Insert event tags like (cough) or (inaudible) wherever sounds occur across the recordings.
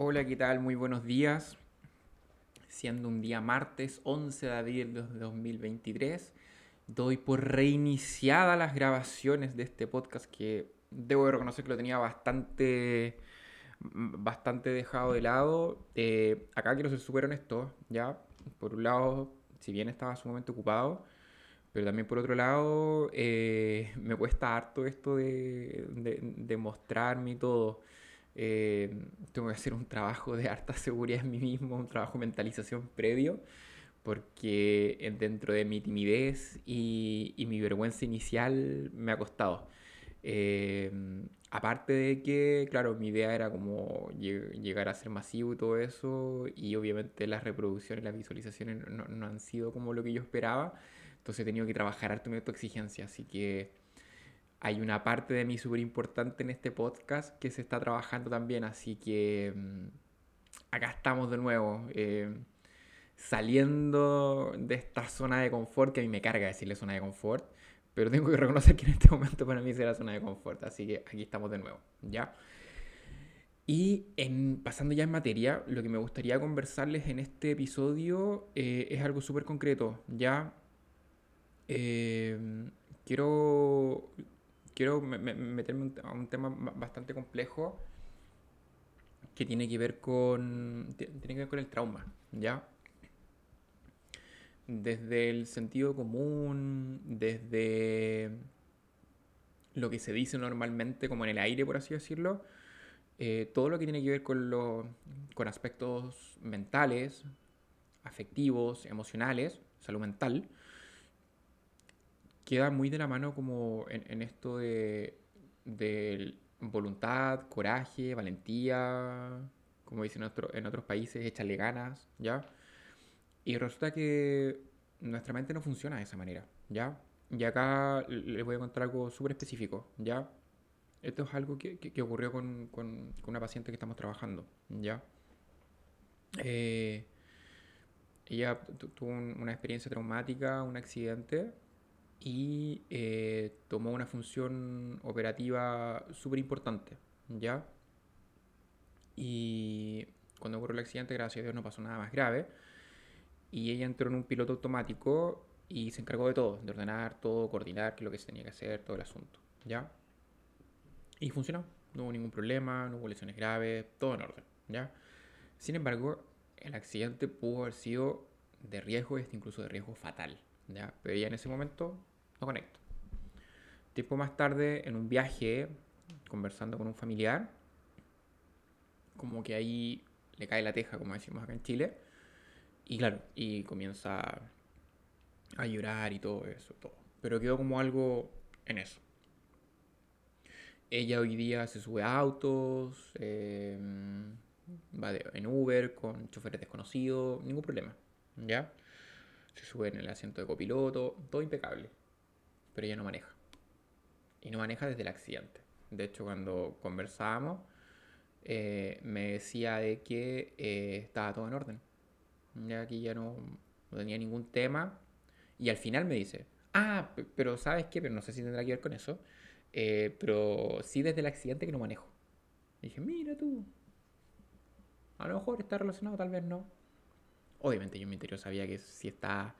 Hola, ¿qué tal? Muy buenos días. Siendo un día martes 11 de abril de 2023, doy por reiniciada las grabaciones de este podcast que debo reconocer que lo tenía bastante, bastante dejado de lado. Eh, acá quiero ser súper honesto, ¿ya? Por un lado, si bien estaba sumamente ocupado, pero también por otro lado, eh, me cuesta harto esto de, de, de mostrarme y todo. Eh, que hacer un trabajo de harta seguridad en mí mismo, un trabajo de mentalización previo, porque dentro de mi timidez y, y mi vergüenza inicial me ha costado. Eh, aparte de que, claro, mi idea era como llegar a ser masivo y todo eso, y obviamente las reproducciones, las visualizaciones no, no han sido como lo que yo esperaba, entonces he tenido que trabajar harto en exigencia, así que hay una parte de mí súper importante en este podcast que se está trabajando también, así que mm, acá estamos de nuevo, eh, saliendo de esta zona de confort, que a mí me carga decirle zona de confort, pero tengo que reconocer que en este momento para mí será zona de confort, así que aquí estamos de nuevo, ¿ya? Y pasando ya en materia, lo que me gustaría conversarles en este episodio eh, es algo súper concreto, ¿ya? Eh, quiero quiero meterme a un tema bastante complejo que tiene que ver con tiene que ver con el trauma, ¿ya? Desde el sentido común, desde lo que se dice normalmente como en el aire, por así decirlo, eh, todo lo que tiene que ver con, lo, con aspectos mentales, afectivos, emocionales, salud mental, queda muy de la mano como en, esto de, voluntad, coraje, valentía, como dicen en, en otros países, échale ganas, ¿ya? Y resulta que nuestra mente no funciona de esa manera, ¿ya? Y acá les voy a contar algo súper específico, ¿ya? Esto es algo que, ocurrió con, una paciente que estamos trabajando, ¿ya? Eh, ella tuvo una experiencia traumática, un accidente, y eh, tomó una función operativa súper importante, ¿ya? Y cuando ocurrió el accidente, gracias a Dios no pasó nada más grave, y ella entró en un piloto automático y se encargó de todo, de ordenar todo, coordinar qué es lo que se tenía que hacer, todo el asunto, ¿ya? Y funcionó, no hubo ningún problema, no hubo lesiones graves, todo en orden, ¿ya? Sin embargo, el accidente pudo haber sido de riesgo, este incluso de riesgo fatal, ¿ya? Pero ella en ese momento no conecto. Tiempo más tarde, en un viaje, conversando con un familiar, como que ahí le cae la teja, como decimos acá en Chile, y claro, y comienza a llorar y todo eso, todo. Pero quedó como algo en eso. Ella hoy día se sube a autos, em, va en Uber con choferes desconocidos, ningún problema, ¿ya? Se sube en el asiento de copiloto, todo impecable pero ella no maneja. Y no maneja desde el accidente. De hecho, cuando conversábamos, eh, me decía de que eh, estaba todo en orden. Ya aquí ya no, tenía ningún tema. Y al final me dice, ah, pero ¿sabes qué? Pero no sé si tendrá que ver con eso. Eh, pero sí desde el accidente que no manejo. Y dije, mira tú. A lo mejor está relacionado, tal vez no. Obviamente yo en mi interior sabía que sí está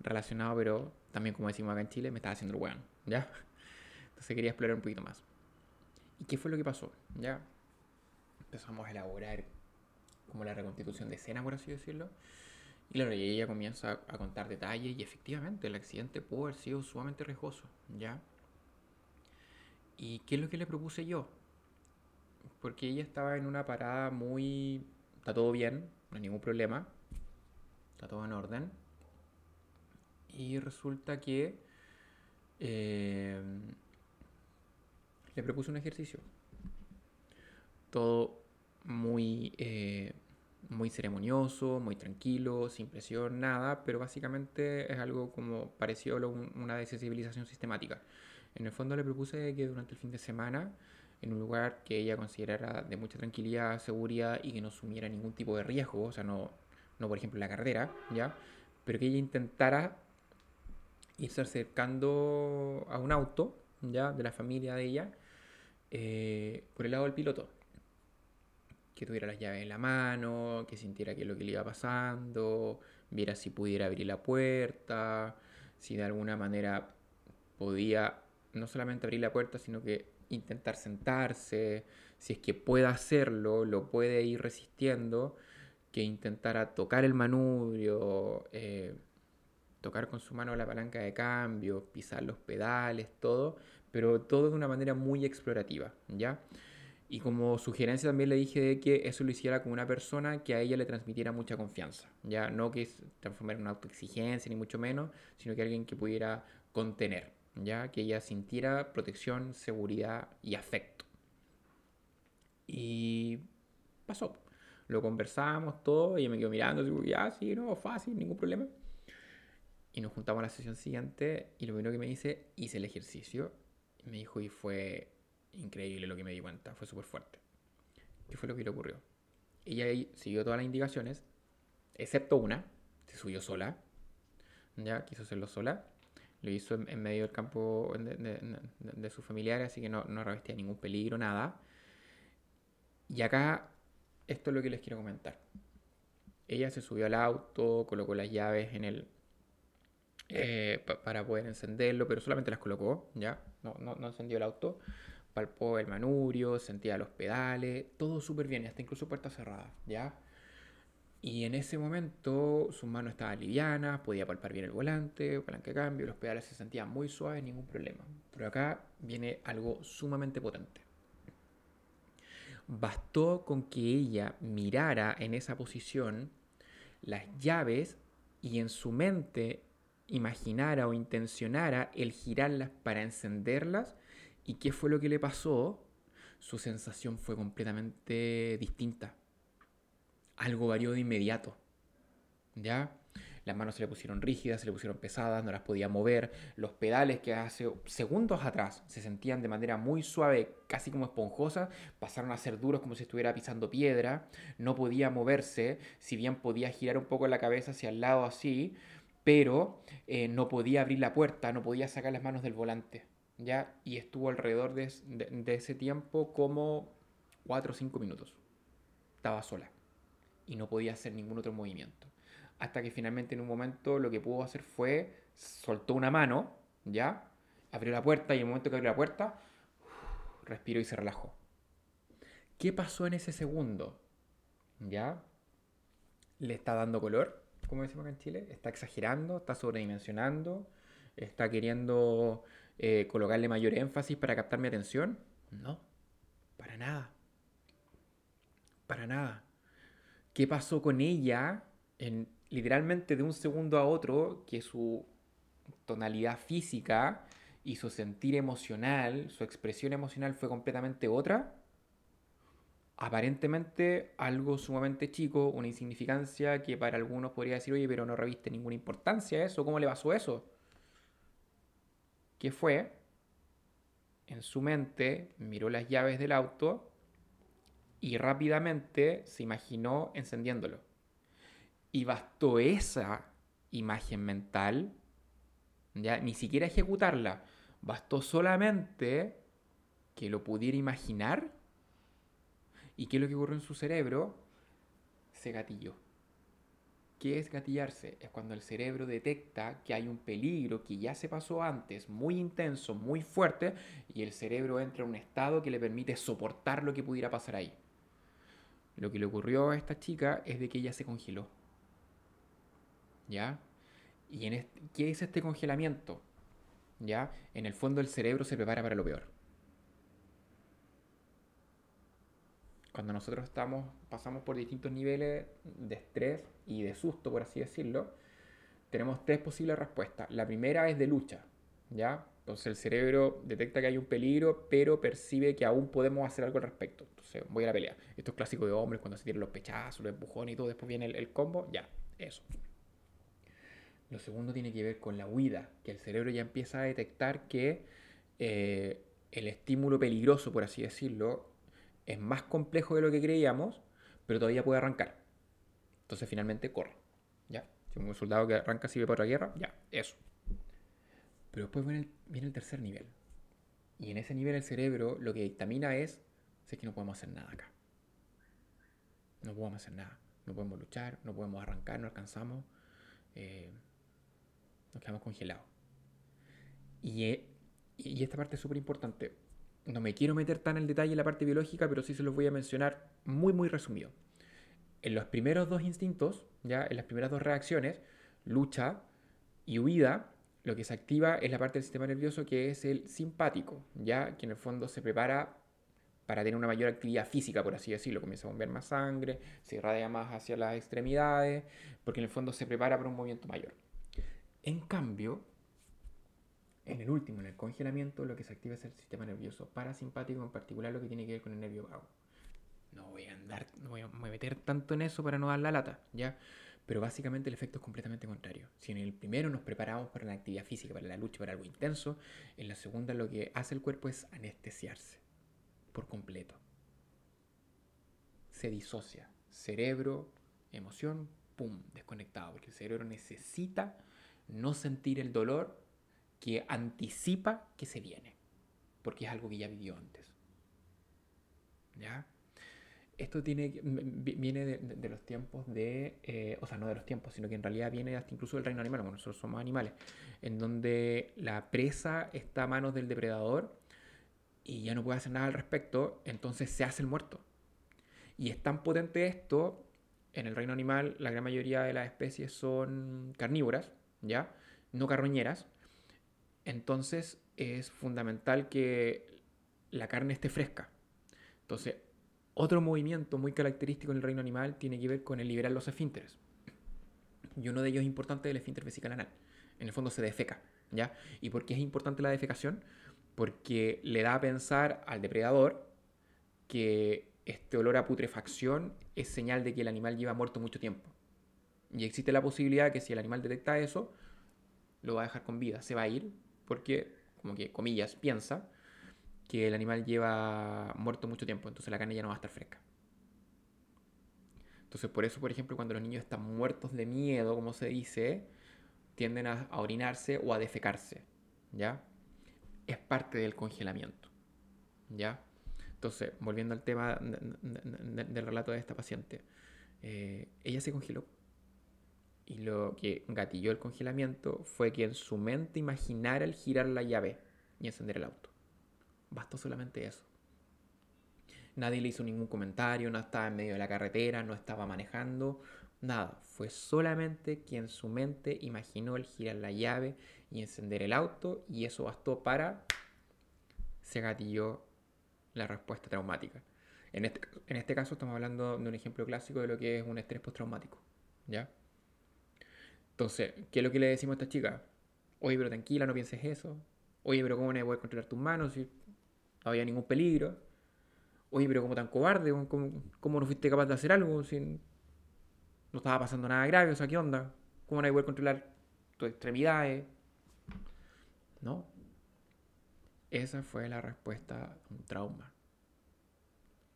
relacionado, pero también como decimos acá en Chile, me estaba haciendo el weón, ¿ya? (laughs) Entonces quería explorar un poquito más. ¿Y qué fue lo que pasó? ¿Ya? Empezamos a elaborar como la reconstitución de escena, por así decirlo. Y claro, y ella comienza a contar detalles y efectivamente el accidente pudo haber sido sumamente riesgoso, ¿ya? ¿Y qué es lo que le propuse yo? Porque ella estaba en una parada muy... Está todo bien, no hay ningún problema. Está todo en orden y resulta que eh, le propuse un ejercicio. Todo muy, eh, muy ceremonioso, muy tranquilo, sin presión, nada, pero básicamente es algo como parecido a una desensibilización sistemática. En el fondo le propuse que durante el fin de semana, en un lugar que ella considerara de mucha tranquilidad, seguridad y que no asumiera ningún tipo de riesgo, o sea, no, no por ejemplo la carretera, ¿ya? Pero que ella intentara irse acercando a un auto, ya, de la familia de ella, eh, por el lado del piloto. que tuviera las llaves en la mano, que sintiera qué es lo que le iba pasando, viera si pudiera abrir la puerta, si de alguna manera podía no solamente abrir la puerta, sino que intentar sentarse, si es que puede hacerlo, lo puede ir resistiendo, que intentara tocar el manubrio, eh, tocar con su mano la palanca de cambio, pisar los pedales, todo, pero todo de una manera muy explorativa, ¿ya? Y como sugerencia también le dije que eso lo hiciera con una persona que a ella le transmitiera mucha confianza, ya no que transformara en una autoexigencia ni mucho menos, sino que alguien que pudiera contener, ya que ella sintiera protección, seguridad y afecto. Y pasó. Lo conversamos todo, y ella me quedó mirando, digo, ya, sí, no, fácil, ningún problema. Y nos juntamos a la sesión siguiente y lo primero que me dice, hice el ejercicio. Y me dijo, y fue increíble lo que me di cuenta, fue súper fuerte. ¿Qué fue lo que le ocurrió? Ella siguió todas las indicaciones, excepto una, se subió sola, ya quiso hacerlo sola, lo hizo en, medio del campo de, sus familiares, así que no, no revestía ningún peligro, nada. Y acá, esto es lo que les quiero comentar. Ella se subió al auto, colocó las llaves en el, eh, para poder encenderlo, pero solamente las colocó, ¿ya? No, no, no encendió el auto palpó el manubrio, sentía los pedales, todo súper bien, hasta incluso puerta cerrada, ¿ya? Y en ese momento su mano estaba liviana, podía palpar bien el volante, palanca de cambio, los pedales se sentían muy suaves, ningún problema. Pero acá viene algo sumamente potente. Bastó con que ella mirara en esa posición las llaves y en su mente imaginara o intencionara el girarlas para encenderlas ¿Y qué fue lo que le pasó? Su sensación fue completamente distinta. Algo varió de inmediato. ¿Ya? Las manos se le pusieron rígidas, se le pusieron pesadas, no las podía mover. Los pedales que hace segundos atrás se sentían de manera muy suave, casi como esponjosa, pasaron a ser duros como si estuviera pisando piedra. No podía moverse, si bien podía girar un poco la cabeza hacia el lado así, pero eh, no podía abrir la puerta, no podía sacar las manos del volante. ¿ya? Y estuvo alrededor de, ese tiempo como 4 o 5 minutos. Estaba sola y no podía hacer ningún otro movimiento. Hasta que finalmente en un momento lo que pudo hacer fue soltó una mano, ¿ya? Abrió la puerta y en el momento que abrió la puerta, respiró y se relajó. ¿Qué pasó en ese segundo? ¿Ya? ¿Le está dando color? Como decimos acá en Chile. ¿Está exagerando? ¿Está sobredimensionando? ¿Está queriendo eh, colocarle mayor énfasis para captar mi atención? No, para nada. Para nada. ¿Qué pasó con ella en literalmente de un segundo a otro que su tonalidad física y su sentir emocional, su expresión emocional fue completamente otra? Aparentemente algo sumamente chico, una insignificancia que para algunos podría decir, oye, pero no reviste ninguna importancia eso, ¿cómo le pasó eso? que fue, en su mente, miró las llaves del auto y rápidamente se imaginó encendiéndolo. Y bastó esa imagen mental, ya ni siquiera ejecutarla, bastó solamente que lo pudiera imaginar y qué es lo que ocurrió en su cerebro, se gatilló. ¿Qué es gatillarse? Es cuando el cerebro detecta que hay un peligro que ya se pasó antes, muy intenso, muy fuerte, y el cerebro entra en un estado que le permite soportar lo que pudiera pasar ahí. Lo que le ocurrió a esta chica es de que ella se congeló. ¿Ya? ¿Y en qué es este congelamiento? ¿Ya? En el fondo el cerebro se prepara para lo peor. cuando nosotros estamos, pasamos por distintos niveles de estrés y de susto, por así decirlo, tenemos tres posibles respuestas. La primera es de lucha, ¿ya? Entonces el cerebro detecta que hay un peligro, pero percibe que aún podemos hacer algo al respecto. Entonces voy a la pelea. Esto es clásico de hombres cuando se tiran los pechazos, los empujones y todo, después viene el, combo, ya, eso. Lo segundo tiene que ver con la huida, que el cerebro ya empieza a detectar que eh, el estímulo peligroso, por así decirlo, es más complejo de lo que creíamos, pero todavía puede arrancar. Entonces finalmente corre. ¿Ya? Si un soldado que arranca sirve para otra guerra, ya, eso. Pero después viene el, tercer nivel. Y en ese nivel el cerebro lo que dictamina es, es que no podemos hacer nada acá. no podemos hacer nada. No podemos luchar, no podemos arrancar, no alcanzamos. Eh, nos quedamos congelados. Y, y esta parte es súper importante. No me quiero meter tan en detalle en la parte biológica, pero sí se los voy a mencionar muy, muy resumido. En los primeros dos instintos, ya en las primeras dos reacciones, lucha y huida, lo que se activa es la parte del sistema nervioso que es el simpático, ya que en el fondo se prepara para tener una mayor actividad física, por así decirlo. Comienza a bombear más sangre, se irradia más hacia las extremidades, porque en el fondo se prepara para un movimiento mayor. En cambio, en el último, en el congelamiento, lo que se activa es el sistema nervioso parasimpático, en particular lo que tiene que ver con el nervio vago. No voy a andar, no voy a meter tanto en eso para no dar la lata, ¿ya? Pero básicamente el efecto es completamente contrario. Si en el primero nos preparamos para la actividad física, para la lucha, para algo intenso, en la segunda lo que hace el cuerpo es anestesiarse por completo. Se disocia. Cerebro, emoción, pum, desconectado. Porque el cerebro necesita no sentir el dolor que anticipa que se viene. Porque es algo que ya vivió antes. ¿Ya? Esto viene de, los tiempos de, eh, o sea, no de los tiempos, sino que en realidad viene hasta incluso del reino animal, como nosotros somos animales, en donde la presa está a manos del depredador y ya no puede hacer nada al respecto, entonces se hace el muerto. Y es tan potente esto, en el reino animal la gran mayoría de las especies son carnívoras, ¿ya? No carroñeras. Entonces es fundamental que la carne esté fresca. Entonces, otro movimiento muy característico en el reino animal tiene que ver con el liberar los esfínteres. Y uno de ellos es importante el esfínter vesical anal. En el fondo se defeca, ¿ya? ¿Y por qué es importante la defecación? porque le da a pensar al depredador que este olor a putrefacción es señal de que el animal lleva muerto mucho tiempo. Y existe la posibilidad que si el animal detecta eso, lo va a dejar con vida, se va a ir, porque, como que, comillas, piensa que el animal lleva muerto mucho tiempo, entonces la carne ya no va a estar fresca. Entonces, por eso, por ejemplo, cuando los niños están muertos de miedo, como se dice, tienden a, orinarse o a defecarse, ¿ya? es parte del congelamiento. ¿Ya? Entonces, volviendo al tema del relato de esta paciente, eh, ella se congeló. Y lo que gatilló el congelamiento fue que en su mente imaginara el girar la llave y encender el auto. Bastó solamente eso. Nadie le hizo ningún comentario, no estaba en medio de la carretera, no estaba manejando, nada. Fue solamente que en su mente imaginó el girar la llave y encender el auto y eso bastó para se gatilló la respuesta traumática. En este, en este caso estamos hablando de un ejemplo clásico de lo que es un estrés postraumático. ¿Ya? Entonces, ¿qué es lo que le decimos a esta chica? Oye, pero tranquila, no pienses eso. Oye, pero ¿cómo no voy a controlar tus manos si no había ningún peligro? Oye, pero ¿cómo tan cobarde? ¿Cómo, no fuiste capaz de hacer algo si no estaba pasando nada grave? O sea, ¿qué onda? ¿Cómo no voy a controlar tus extremidades? ¿No? Esa fue la respuesta a un trauma.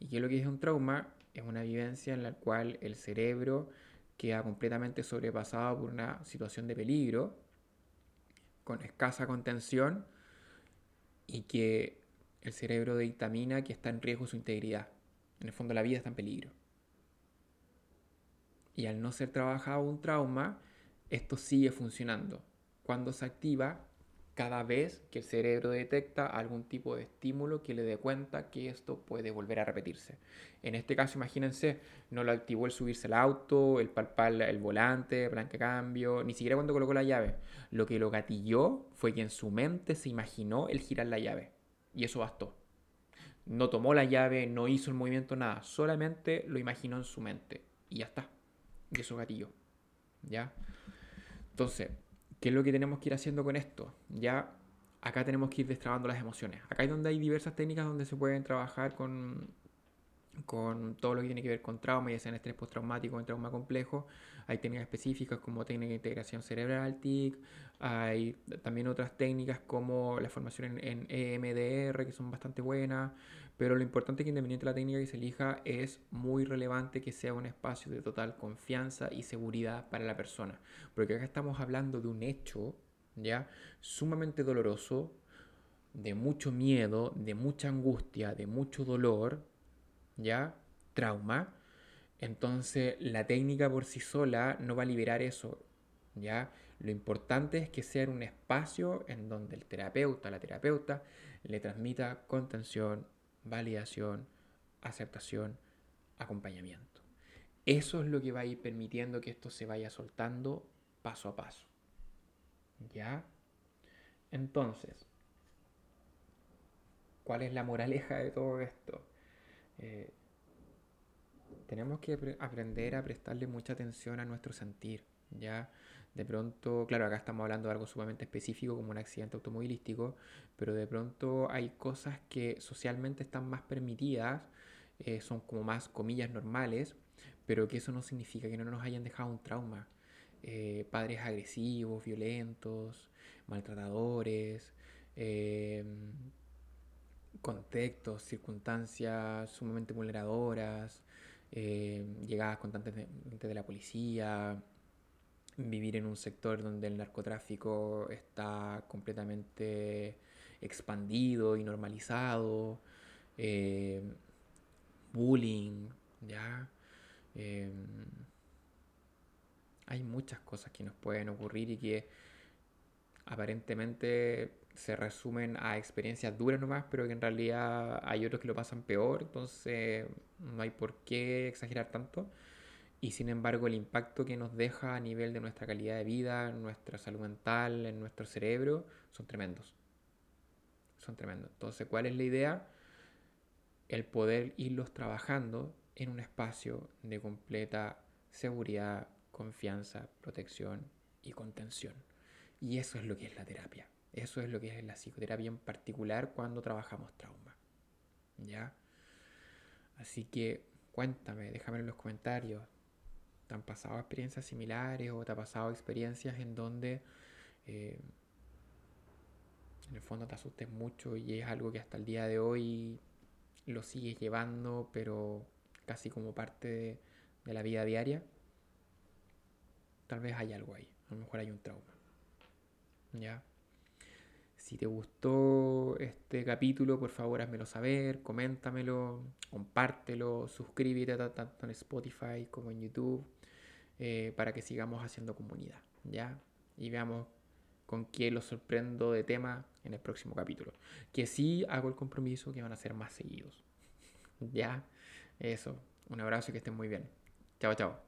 ¿Y qué es lo que es un trauma? Es una vivencia en la cual el cerebro queda completamente sobrepasado por una situación de peligro, con escasa contención, y que el cerebro dictamina que está en riesgo su integridad. En el fondo la vida está en peligro. Y al no ser trabajado un trauma, esto sigue funcionando. Cuando se activa, cada vez que el cerebro detecta algún tipo de estímulo que le dé cuenta que esto puede volver a repetirse. En este caso, imagínense, no lo activó el subirse al auto, el palpar el volante, blanque cambio, ni siquiera cuando colocó la llave. Lo que lo gatilló fue que en su mente se imaginó el girar la llave. Y eso bastó. No tomó la llave, no hizo el movimiento, nada. Solamente lo imaginó en su mente. Y ya está. Y eso gatilló. ¿Ya? Entonces, ¿Qué es lo que tenemos que ir haciendo con esto? Ya acá tenemos que ir destrabando las emociones. Acá es donde hay diversas técnicas donde se pueden trabajar con, con todo lo que tiene que ver con trauma, ya sea en estrés postraumático o en trauma complejo. Hay técnicas específicas como técnica de integración cerebral, TIC. Hay también otras técnicas como la formación en, en EMDR, que son bastante buenas. Pero lo importante es que independiente de la técnica que se elija, es muy relevante que sea un espacio de total confianza y seguridad para la persona. Porque acá estamos hablando de un hecho, ¿ya? Sumamente doloroso, de mucho miedo, de mucha angustia, de mucho dolor, ¿ya? Trauma, Entonces, la técnica por sí sola no va a liberar eso, ¿ya? Lo importante es que sea un espacio en donde el terapeuta, la terapeuta, le transmita contención, validación, aceptación, acompañamiento. Eso es lo que va a ir permitiendo que esto se vaya soltando paso a paso. ¿Ya? Entonces, ¿cuál es la moraleja de todo esto? Eh, tenemos que aprender a prestarle mucha atención a nuestro sentir, ¿ya? De pronto, claro, acá estamos hablando de algo sumamente específico como un accidente automovilístico, pero de pronto hay cosas que socialmente están más permitidas, eh, son como más comillas normales, pero que eso no significa que no nos hayan dejado un trauma. Eh, padres agresivos, violentos, maltratadores, em, contextos, circunstancias sumamente vulneradoras, em, llegadas constantemente de la policía, vivir en un sector donde el narcotráfico está completamente expandido y normalizado, em, bullying, ¿ya? hay muchas cosas que nos pueden ocurrir y que aparentemente se resumen a experiencias duras nomás, pero que en realidad hay otros que lo pasan peor, entonces no hay por qué exagerar tanto. Y sin embargo el impacto que nos deja a nivel de nuestra calidad de vida, nuestra salud mental, en nuestro cerebro, son tremendos. Son tremendos. Entonces, ¿cuál es la idea? El poder irlos trabajando en un espacio de completa seguridad, confianza, protección y contención. Y eso es lo que es la terapia. Eso es lo que es la psicoterapia en particular cuando trabajamos trauma. ¿Ya? Así que cuéntame, déjame en los comentarios. ¿Te han pasado experiencias similares o te ha pasado experiencias en donde eh, en el fondo te asustes mucho y es algo que hasta el día de hoy lo sigues llevando, pero casi como parte de la vida diaria? tal vez hay algo ahí, a lo mejor hay un trauma. ¿Ya? Si te gustó este capítulo, por favor házmelo saber, coméntamelo, compártelo, suscríbete tanto en Spotify como en YouTube eh, para que sigamos haciendo comunidad, ¿ya? Y veamos con qué los sorprendo de tema en el próximo capítulo. Que sí hago el compromiso que van a ser más seguidos. (laughs) ¿Ya? Eso. Un abrazo y que estén muy bien. Chao, chao.